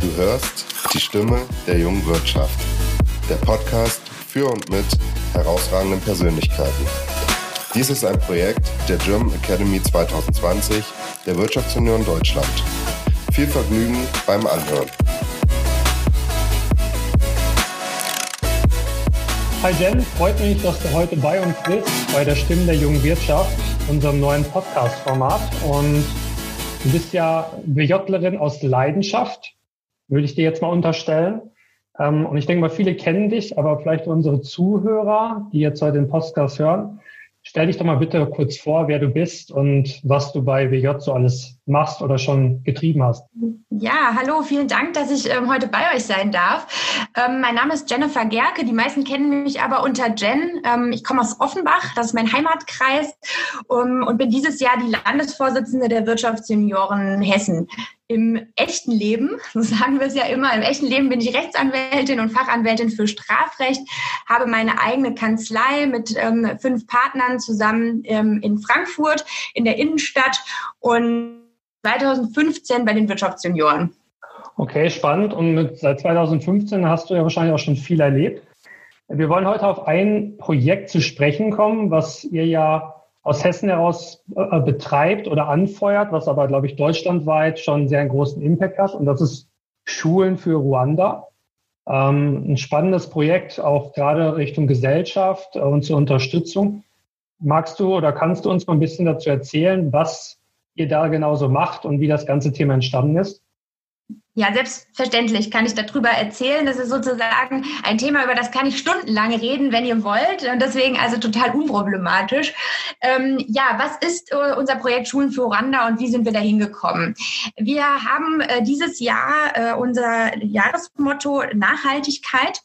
Du hörst die Stimme der jungen Wirtschaft. Der Podcast für und mit herausragenden Persönlichkeiten. Dies ist ein Projekt der German Academy 2020 der Wirtschaftsunion Deutschland. Viel Vergnügen beim Anhören. Hi Jen, freut mich, dass du heute bei uns bist, bei der Stimme der jungen Wirtschaft, unserem neuen Podcast-Format. Und du bist ja BJlerin aus Leidenschaft würde ich dir jetzt mal unterstellen. Ähm, und ich denke mal, viele kennen dich, aber vielleicht unsere Zuhörer, die jetzt heute den Podcast hören, stell dich doch mal bitte kurz vor, wer du bist und was du bei WJ so alles machst oder schon getrieben hast. Ja, hallo, vielen Dank, dass ich ähm, heute bei euch sein darf. Ähm, mein Name ist Jennifer Gerke, die meisten kennen mich aber unter Jen. Ähm, ich komme aus Offenbach, das ist mein Heimatkreis und bin dieses Jahr die Landesvorsitzende der Wirtschaftsjunioren Hessen im echten Leben, so sagen wir es ja immer, im echten Leben bin ich Rechtsanwältin und Fachanwältin für Strafrecht, habe meine eigene Kanzlei mit ähm, fünf Partnern zusammen ähm, in Frankfurt in der Innenstadt und 2015 bei den Wirtschaftsjunioren. Okay, spannend. Und mit, seit 2015 hast du ja wahrscheinlich auch schon viel erlebt. Wir wollen heute auf ein Projekt zu sprechen kommen, was ihr ja aus Hessen heraus äh, betreibt oder anfeuert, was aber, glaube ich, deutschlandweit schon sehr einen großen Impact hat. Und das ist Schulen für Ruanda. Ähm, ein spannendes Projekt, auch gerade Richtung Gesellschaft und zur Unterstützung. Magst du oder kannst du uns mal ein bisschen dazu erzählen, was ihr da genauso macht und wie das ganze Thema entstanden ist? Ja, selbstverständlich kann ich darüber erzählen. Das ist sozusagen ein Thema, über das kann ich stundenlang reden, wenn ihr wollt. Und deswegen also total unproblematisch. Ähm, ja, was ist äh, unser Projekt Schulen für Rwanda und wie sind wir da hingekommen? Wir haben äh, dieses Jahr äh, unser Jahresmotto Nachhaltigkeit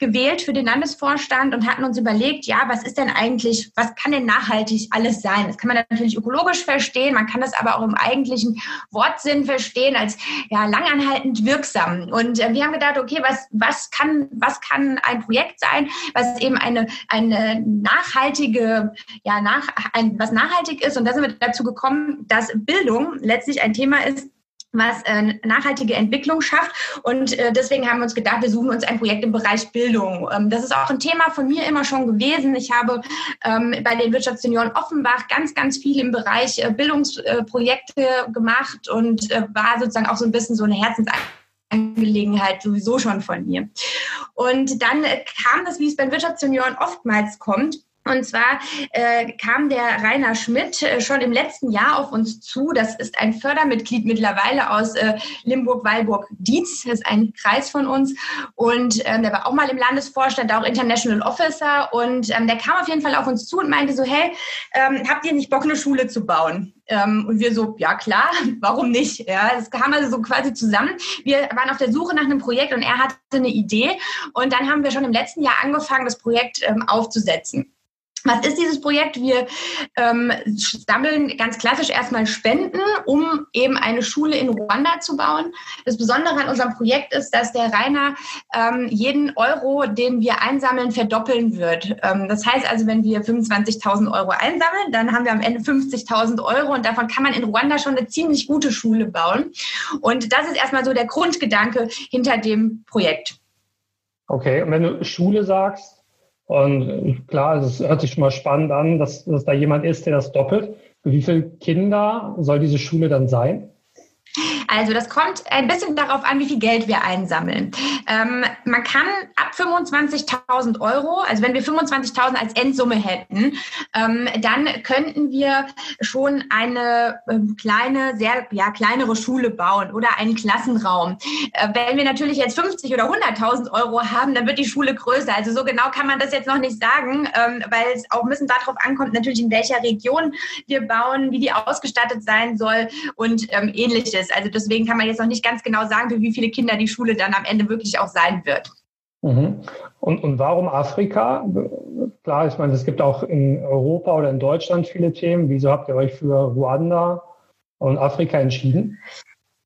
gewählt für den Landesvorstand und hatten uns überlegt, ja, was ist denn eigentlich, was kann denn nachhaltig alles sein? Das kann man natürlich ökologisch verstehen, man kann das aber auch im eigentlichen Wortsinn verstehen als ja, langanhaltend wirksam. Und äh, wir haben gedacht, okay, was, was, kann, was kann ein Projekt sein, was eben eine, eine nachhaltige, ja, nach, ein, was nachhaltig ist. Und da sind wir dazu gekommen, dass Bildung letztlich ein Thema ist, was äh, nachhaltige Entwicklung schafft. Und äh, deswegen haben wir uns gedacht, wir suchen uns ein Projekt im Bereich Bildung. Ähm, das ist auch ein Thema von mir immer schon gewesen. Ich habe ähm, bei den Wirtschaftssenioren Offenbach ganz, ganz viel im Bereich äh, Bildungsprojekte gemacht und äh, war sozusagen auch so ein bisschen so eine Herzensangelegenheit sowieso schon von mir. Und dann äh, kam das, wie es bei Wirtschaftssenioren oftmals kommt, und zwar äh, kam der Rainer Schmidt äh, schon im letzten Jahr auf uns zu. Das ist ein Fördermitglied mittlerweile aus äh, Limburg-Weilburg-Dietz. Das ist ein Kreis von uns. Und ähm, der war auch mal im Landesvorstand, auch International Officer. Und ähm, der kam auf jeden Fall auf uns zu und meinte so, hey, ähm, habt ihr nicht Bock, eine Schule zu bauen? Ähm, und wir so, ja klar, warum nicht? Ja, das kam also so quasi zusammen. Wir waren auf der Suche nach einem Projekt und er hatte eine Idee. Und dann haben wir schon im letzten Jahr angefangen, das Projekt ähm, aufzusetzen. Was ist dieses Projekt? Wir ähm, sammeln ganz klassisch erstmal Spenden, um eben eine Schule in Ruanda zu bauen. Das Besondere an unserem Projekt ist, dass der Rainer ähm, jeden Euro, den wir einsammeln, verdoppeln wird. Ähm, das heißt also, wenn wir 25.000 Euro einsammeln, dann haben wir am Ende 50.000 Euro und davon kann man in Ruanda schon eine ziemlich gute Schule bauen. Und das ist erstmal so der Grundgedanke hinter dem Projekt. Okay, und wenn du Schule sagst, und klar, es hört sich schon mal spannend an, dass, dass da jemand ist, der das doppelt. Wie viele Kinder soll diese Schule dann sein? Also das kommt ein bisschen darauf an, wie viel Geld wir einsammeln. Ähm, man kann ab 25.000 Euro, also wenn wir 25.000 als Endsumme hätten, ähm, dann könnten wir schon eine ähm, kleine, sehr ja, kleinere Schule bauen oder einen Klassenraum. Äh, wenn wir natürlich jetzt 50 oder 100.000 Euro haben, dann wird die Schule größer. Also so genau kann man das jetzt noch nicht sagen, ähm, weil es auch ein bisschen darauf ankommt, natürlich in welcher Region wir bauen, wie die ausgestattet sein soll und ähm, ähnliches. Also deswegen kann man jetzt noch nicht ganz genau sagen, für wie viele Kinder die Schule dann am Ende wirklich auch sein wird. Mhm. Und, und warum Afrika? Klar, ich meine, es gibt auch in Europa oder in Deutschland viele Themen. Wieso habt ihr euch für Ruanda und Afrika entschieden?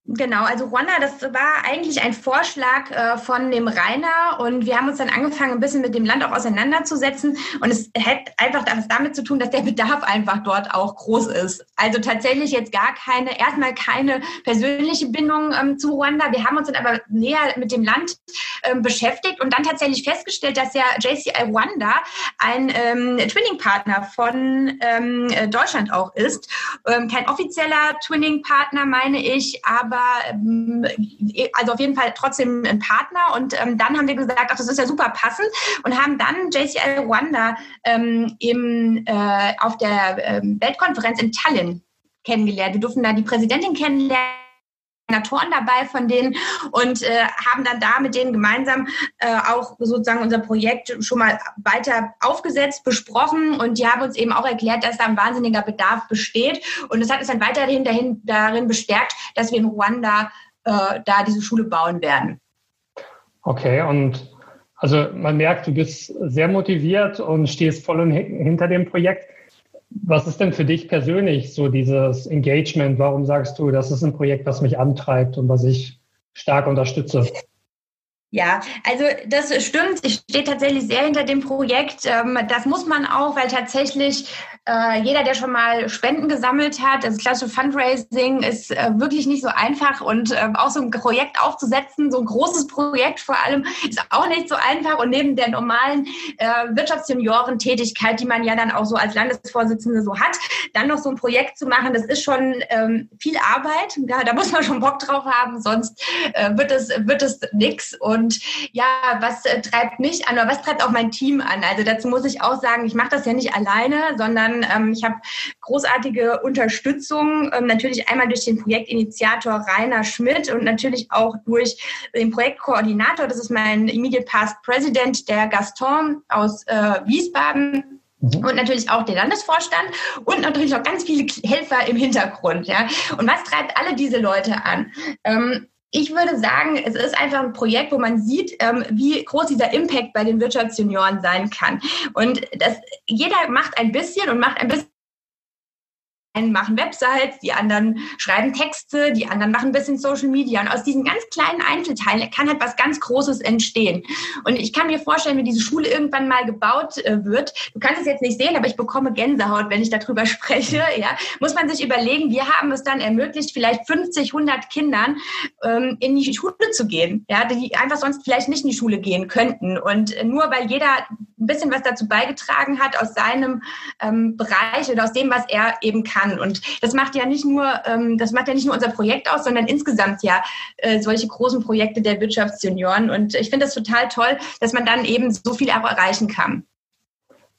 Genau, also Rwanda, das war eigentlich ein Vorschlag äh, von dem Rainer und wir haben uns dann angefangen, ein bisschen mit dem Land auch auseinanderzusetzen und es hat einfach damit zu tun, dass der Bedarf einfach dort auch groß ist. Also tatsächlich jetzt gar keine, erstmal keine persönliche Bindung ähm, zu Rwanda. Wir haben uns dann aber näher mit dem Land ähm, beschäftigt und dann tatsächlich festgestellt, dass ja JCI Rwanda ein ähm, Twinning-Partner von ähm, Deutschland auch ist. Ähm, kein offizieller Twinning-Partner, meine ich, aber aber ähm, also auf jeden Fall trotzdem ein Partner. Und ähm, dann haben wir gesagt, ach, das ist ja super passend und haben dann JCL Rwanda ähm, im, äh, auf der ähm, Weltkonferenz in Tallinn kennengelernt. Wir durften da die Präsidentin kennenlernen Koordinatoren dabei von denen und äh, haben dann da mit denen gemeinsam äh, auch sozusagen unser Projekt schon mal weiter aufgesetzt, besprochen und die haben uns eben auch erklärt, dass da ein wahnsinniger Bedarf besteht und es hat uns dann weiterhin dahin, darin bestärkt, dass wir in Ruanda äh, da diese Schule bauen werden. Okay, und also man merkt, du bist sehr motiviert und stehst voll hinter dem Projekt. Was ist denn für dich persönlich so dieses Engagement? Warum sagst du, das ist ein Projekt, was mich antreibt und was ich stark unterstütze? Ja, also das stimmt. Ich stehe tatsächlich sehr hinter dem Projekt. Ähm, das muss man auch, weil tatsächlich äh, jeder, der schon mal Spenden gesammelt hat, das klassische Fundraising ist äh, wirklich nicht so einfach und äh, auch so ein Projekt aufzusetzen, so ein großes Projekt vor allem, ist auch nicht so einfach. Und neben der normalen Wirtschaftsjuniorentätigkeit, die man ja dann auch so als Landesvorsitzende so hat, dann noch so ein Projekt zu machen, das ist schon ähm, viel Arbeit. Ja, da muss man schon Bock drauf haben, sonst wird es wird es nix. Und und ja, was äh, treibt mich an oder was treibt auch mein Team an? Also dazu muss ich auch sagen, ich mache das ja nicht alleine, sondern ähm, ich habe großartige Unterstützung, ähm, natürlich einmal durch den Projektinitiator Rainer Schmidt und natürlich auch durch den Projektkoordinator, das ist mein Immediate Past President, der Gaston aus äh, Wiesbaden mhm. und natürlich auch der Landesvorstand und natürlich auch ganz viele Helfer im Hintergrund. Ja. Und was treibt alle diese Leute an? Ähm, ich würde sagen, es ist einfach ein Projekt, wo man sieht, ähm, wie groß dieser Impact bei den Wirtschaftsjunioren sein kann. Und das, jeder macht ein bisschen und macht ein bisschen einen machen Websites, die anderen schreiben Texte, die anderen machen ein bisschen Social Media. Und aus diesen ganz kleinen Einzelteilen kann halt was ganz Großes entstehen. Und ich kann mir vorstellen, wenn diese Schule irgendwann mal gebaut äh, wird, du kannst es jetzt nicht sehen, aber ich bekomme Gänsehaut, wenn ich darüber spreche, ja, muss man sich überlegen, wir haben es dann ermöglicht, vielleicht 50, 100 Kindern ähm, in die Schule zu gehen, ja, die einfach sonst vielleicht nicht in die Schule gehen könnten. Und nur weil jeder ein bisschen was dazu beigetragen hat aus seinem ähm, Bereich oder aus dem, was er eben kann, kann. Und das macht ja nicht nur, ähm, das macht ja nicht nur unser Projekt aus, sondern insgesamt ja äh, solche großen Projekte der Wirtschaftsjunioren. Und ich finde das total toll, dass man dann eben so viel auch erreichen kann.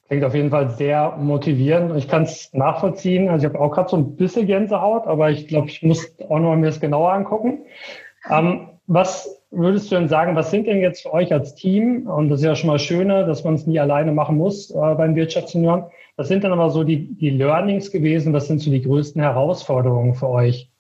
Klingt auf jeden Fall sehr motivierend. Ich kann es nachvollziehen. Also ich habe auch gerade so ein bisschen Gänsehaut, aber ich glaube, ich muss auch noch mir das genauer angucken. Ähm, was würdest du denn sagen, was sind denn jetzt für euch als Team, und das ist ja schon mal schöner, dass man es nie alleine machen muss äh, beim Wirtschaftsjunioren, was sind dann aber so die, die Learnings gewesen? Was sind so die größten Herausforderungen für euch?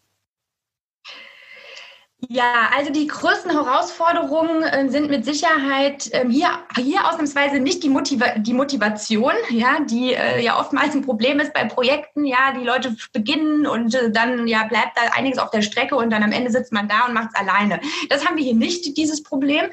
Ja, also die größten Herausforderungen äh, sind mit Sicherheit ähm, hier, hier ausnahmsweise nicht die, Motiva die Motivation, ja, die äh, ja oftmals ein Problem ist bei Projekten. Ja, die Leute beginnen und äh, dann ja bleibt da einiges auf der Strecke und dann am Ende sitzt man da und macht es alleine. Das haben wir hier nicht, dieses Problem.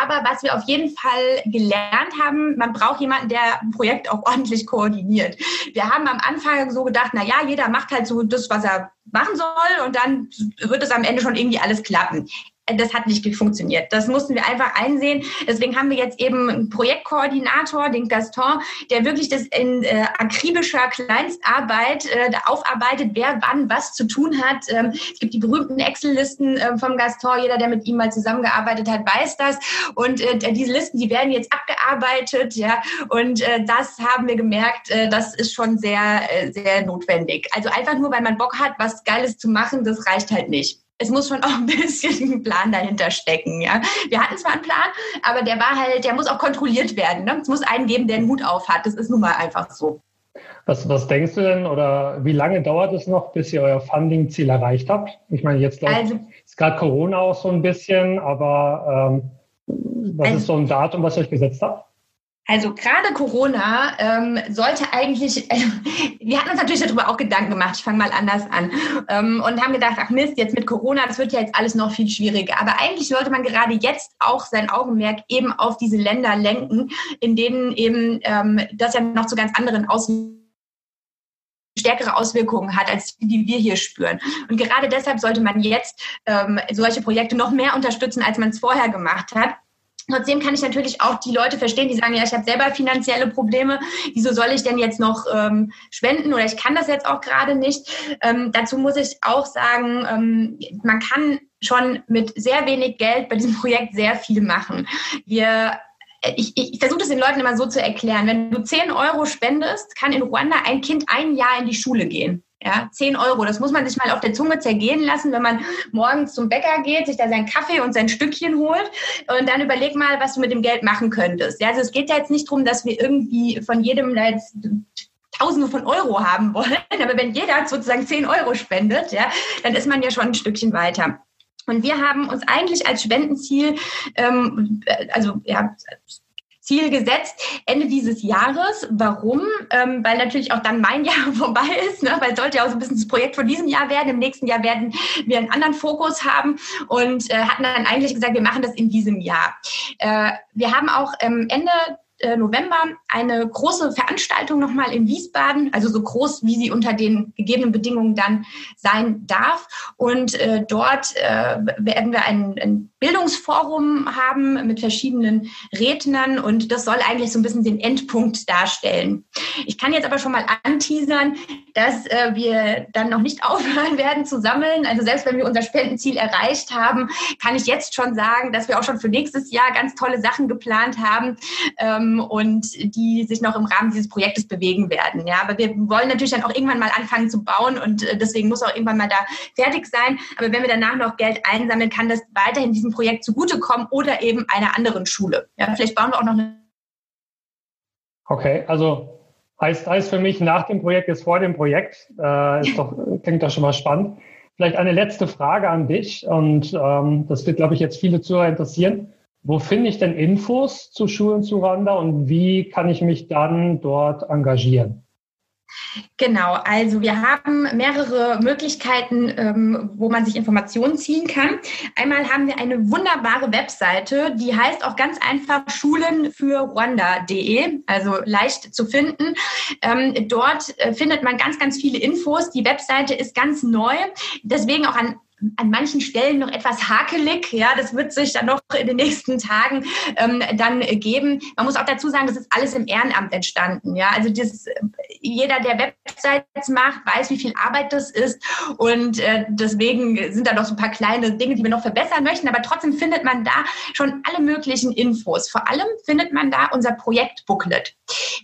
Aber was wir auf jeden Fall gelernt haben, man braucht jemanden, der ein Projekt auch ordentlich koordiniert. Wir haben am Anfang so gedacht, na ja, jeder macht halt so das, was er machen soll und dann wird es am Ende schon irgendwie alles klappen das hat nicht funktioniert. Das mussten wir einfach einsehen. Deswegen haben wir jetzt eben einen Projektkoordinator, den Gaston, der wirklich das in äh, akribischer Kleinstarbeit äh, aufarbeitet, wer wann was zu tun hat. Ähm, es gibt die berühmten Excel-Listen äh, vom Gaston. Jeder, der mit ihm mal zusammengearbeitet hat, weiß das. Und äh, diese Listen, die werden jetzt abgearbeitet. Ja, und äh, das haben wir gemerkt, äh, das ist schon sehr, sehr notwendig. Also einfach nur, weil man Bock hat, was Geiles zu machen, das reicht halt nicht es muss schon auch ein bisschen ein Plan dahinter stecken. Ja? Wir hatten zwar einen Plan, aber der war halt, der muss auch kontrolliert werden. Ne? Es muss einen geben, der einen Hut auf hat. Das ist nun mal einfach so. Was, was denkst du denn oder wie lange dauert es noch, bis ihr euer Funding-Ziel erreicht habt? Ich meine, jetzt also, ist gerade Corona auch so ein bisschen, aber ähm, was also, ist so ein Datum, was ihr euch gesetzt habt? Also gerade Corona ähm, sollte eigentlich, äh, wir hatten uns natürlich darüber auch Gedanken gemacht, ich fange mal anders an, ähm, und haben gedacht, ach Mist, jetzt mit Corona, das wird ja jetzt alles noch viel schwieriger. Aber eigentlich sollte man gerade jetzt auch sein Augenmerk eben auf diese Länder lenken, in denen eben ähm, das ja noch zu ganz anderen Auswirkungen stärkere Auswirkungen hat, als die wir hier spüren. Und gerade deshalb sollte man jetzt ähm, solche Projekte noch mehr unterstützen, als man es vorher gemacht hat. Trotzdem kann ich natürlich auch die Leute verstehen, die sagen, ja, ich habe selber finanzielle Probleme, wieso soll ich denn jetzt noch ähm, spenden oder ich kann das jetzt auch gerade nicht. Ähm, dazu muss ich auch sagen, ähm, man kann schon mit sehr wenig Geld bei diesem Projekt sehr viel machen. Wir ich, ich, ich versuche das den Leuten immer so zu erklären. Wenn du 10 Euro spendest, kann in Ruanda ein Kind ein Jahr in die Schule gehen. Ja, 10 Euro, das muss man sich mal auf der Zunge zergehen lassen, wenn man morgens zum Bäcker geht, sich da seinen Kaffee und sein Stückchen holt und dann überleg mal, was du mit dem Geld machen könntest. Ja, also es geht ja jetzt nicht darum, dass wir irgendwie von jedem jetzt Tausende von Euro haben wollen, aber wenn jeder sozusagen 10 Euro spendet, ja, dann ist man ja schon ein Stückchen weiter. Und wir haben uns eigentlich als Spendenziel, ähm, also ja, Ziel gesetzt, Ende dieses Jahres. Warum? Ähm, weil natürlich auch dann mein Jahr vorbei ist, ne? weil sollte ja auch so ein bisschen das Projekt von diesem Jahr werden. Im nächsten Jahr werden wir einen anderen Fokus haben und äh, hatten dann eigentlich gesagt, wir machen das in diesem Jahr. Äh, wir haben auch ähm, Ende November eine große Veranstaltung nochmal in Wiesbaden, also so groß, wie sie unter den gegebenen Bedingungen dann sein darf. Und äh, dort äh, werden wir ein, ein Bildungsforum haben mit verschiedenen Rednern und das soll eigentlich so ein bisschen den Endpunkt darstellen. Ich kann jetzt aber schon mal anteasern, dass äh, wir dann noch nicht aufhören werden zu sammeln. Also selbst wenn wir unser Spendenziel erreicht haben, kann ich jetzt schon sagen, dass wir auch schon für nächstes Jahr ganz tolle Sachen geplant haben ähm, und die sich noch im Rahmen dieses Projektes bewegen werden. Ja, aber wir wollen natürlich dann auch irgendwann mal anfangen zu bauen und äh, deswegen muss auch irgendwann mal da fertig sein. Aber wenn wir danach noch Geld einsammeln, kann das weiterhin diesem Projekt zugutekommen oder eben einer anderen Schule. Ja, vielleicht bauen wir auch noch eine. Okay, also heißt, heißt für mich, nach dem Projekt ist vor dem Projekt. Äh, ist doch, klingt doch schon mal spannend. Vielleicht eine letzte Frage an dich und ähm, das wird, glaube ich, jetzt viele Zuhörer interessieren. Wo finde ich denn Infos zu Schulen zu Rwanda und wie kann ich mich dann dort engagieren? Genau, also wir haben mehrere Möglichkeiten, ähm, wo man sich Informationen ziehen kann. Einmal haben wir eine wunderbare Webseite, die heißt auch ganz einfach Schulen für Rwanda.de, also leicht zu finden. Ähm, dort äh, findet man ganz, ganz viele Infos. Die Webseite ist ganz neu, deswegen auch an an manchen Stellen noch etwas hakelig. Ja, das wird sich dann noch in den nächsten Tagen ähm, dann geben. Man muss auch dazu sagen, das ist alles im Ehrenamt entstanden. Ja, also das, jeder, der Websites macht, weiß, wie viel Arbeit das ist. Und äh, deswegen sind da noch so ein paar kleine Dinge, die wir noch verbessern möchten. Aber trotzdem findet man da schon alle möglichen Infos. Vor allem findet man da unser Projektbooklet.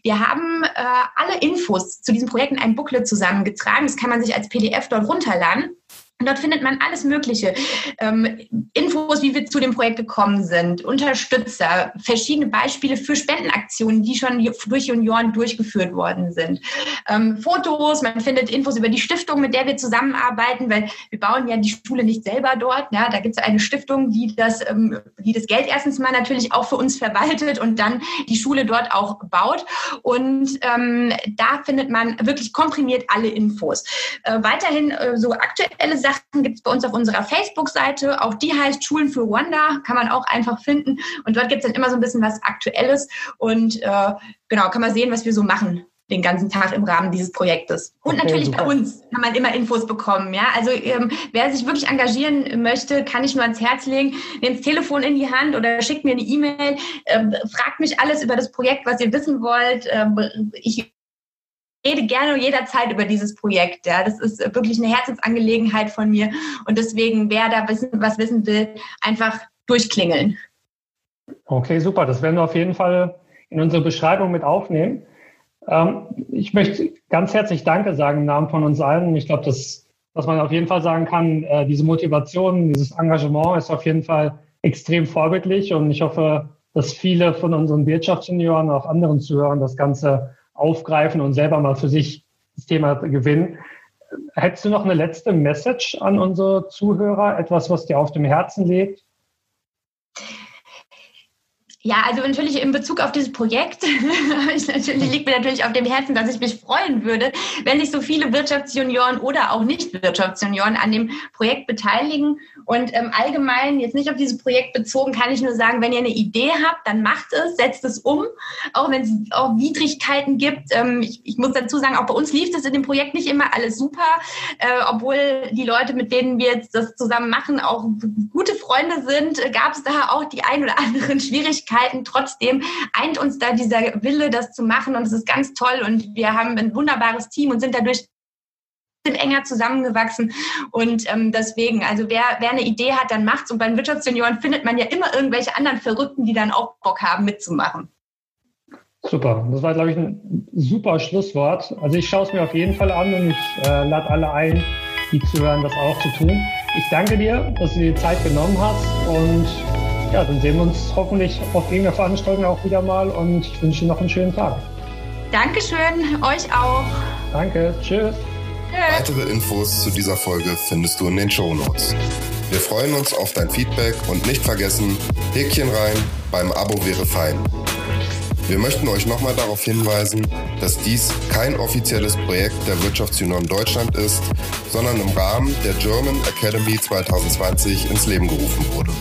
Wir haben äh, alle Infos zu diesem Projekt in einem Booklet zusammengetragen. Das kann man sich als PDF dort runterladen. Und dort findet man alles Mögliche. Ähm, Infos, wie wir zu dem Projekt gekommen sind, Unterstützer, verschiedene Beispiele für Spendenaktionen, die schon durch Junioren durchgeführt worden sind. Ähm, Fotos, man findet Infos über die Stiftung, mit der wir zusammenarbeiten, weil wir bauen ja die Schule nicht selber dort. Ja, da gibt es eine Stiftung, die das, ähm, die das Geld erstens mal natürlich auch für uns verwaltet und dann die Schule dort auch baut. Und ähm, da findet man wirklich komprimiert alle Infos. Äh, weiterhin äh, so aktuelle Sachen Sachen gibt es bei uns auf unserer Facebook-Seite. Auch die heißt Schulen für Wanda, kann man auch einfach finden. Und dort gibt es dann immer so ein bisschen was Aktuelles. Und äh, genau, kann man sehen, was wir so machen den ganzen Tag im Rahmen dieses Projektes. Und okay, natürlich super. bei uns kann man immer Infos bekommen. Ja, also ähm, wer sich wirklich engagieren möchte, kann ich nur ans Herz legen. Nehmt das Telefon in die Hand oder schickt mir eine E-Mail. Ähm, fragt mich alles über das Projekt, was ihr wissen wollt. Ähm, ich rede gerne jederzeit über dieses Projekt. Ja. Das ist wirklich eine Herzensangelegenheit von mir. Und deswegen, wer da wissen, was wissen will, einfach durchklingeln. Okay, super. Das werden wir auf jeden Fall in unsere Beschreibung mit aufnehmen. Ähm, ich möchte ganz herzlich Danke sagen im Namen von uns allen. Ich glaube, dass, was man auf jeden Fall sagen kann, äh, diese Motivation, dieses Engagement ist auf jeden Fall extrem vorbildlich und ich hoffe, dass viele von unseren Wirtschaftssenioren, auch anderen Zuhörern das Ganze aufgreifen und selber mal für sich das Thema gewinnen. Hättest du noch eine letzte Message an unsere Zuhörer, etwas, was dir auf dem Herzen liegt? Ja, also natürlich in Bezug auf dieses Projekt liegt mir natürlich auf dem Herzen, dass ich mich freuen würde, wenn sich so viele Wirtschaftsjunioren oder auch Nicht-Wirtschaftsjunioren an dem Projekt beteiligen. Und ähm, allgemein, jetzt nicht auf dieses Projekt bezogen, kann ich nur sagen, wenn ihr eine Idee habt, dann macht es, setzt es um, auch wenn es auch Widrigkeiten gibt. Ähm, ich, ich, muss dazu sagen, auch bei uns lief das in dem Projekt nicht immer alles super, äh, obwohl die Leute, mit denen wir jetzt das zusammen machen, auch gute Freunde sind, gab es da auch die ein oder anderen Schwierigkeiten Möglichkeiten. Trotzdem eint uns da dieser Wille, das zu machen und es ist ganz toll und wir haben ein wunderbares Team und sind dadurch enger zusammengewachsen und ähm, deswegen, also wer, wer eine Idee hat, dann macht's und bei den Wirtschaftssenioren findet man ja immer irgendwelche anderen Verrückten, die dann auch Bock haben mitzumachen. Super, das war, glaube ich, ein super Schlusswort. Also ich schaue es mir auf jeden Fall an und ich äh, lade alle ein, die zuhören, das auch zu tun. Ich danke dir, dass du dir die Zeit genommen hast und ja, dann sehen wir uns hoffentlich auf irgendeiner Veranstaltung auch wieder mal und ich wünsche Ihnen noch einen schönen Tag. Dankeschön, euch auch. Danke, tschüss. Weitere Infos zu dieser Folge findest du in den Show Notes. Wir freuen uns auf dein Feedback und nicht vergessen, Häkchen rein, beim Abo wäre fein. Wir möchten euch nochmal darauf hinweisen, dass dies kein offizielles Projekt der Wirtschaftsunion Deutschland ist, sondern im Rahmen der German Academy 2020 ins Leben gerufen wurde.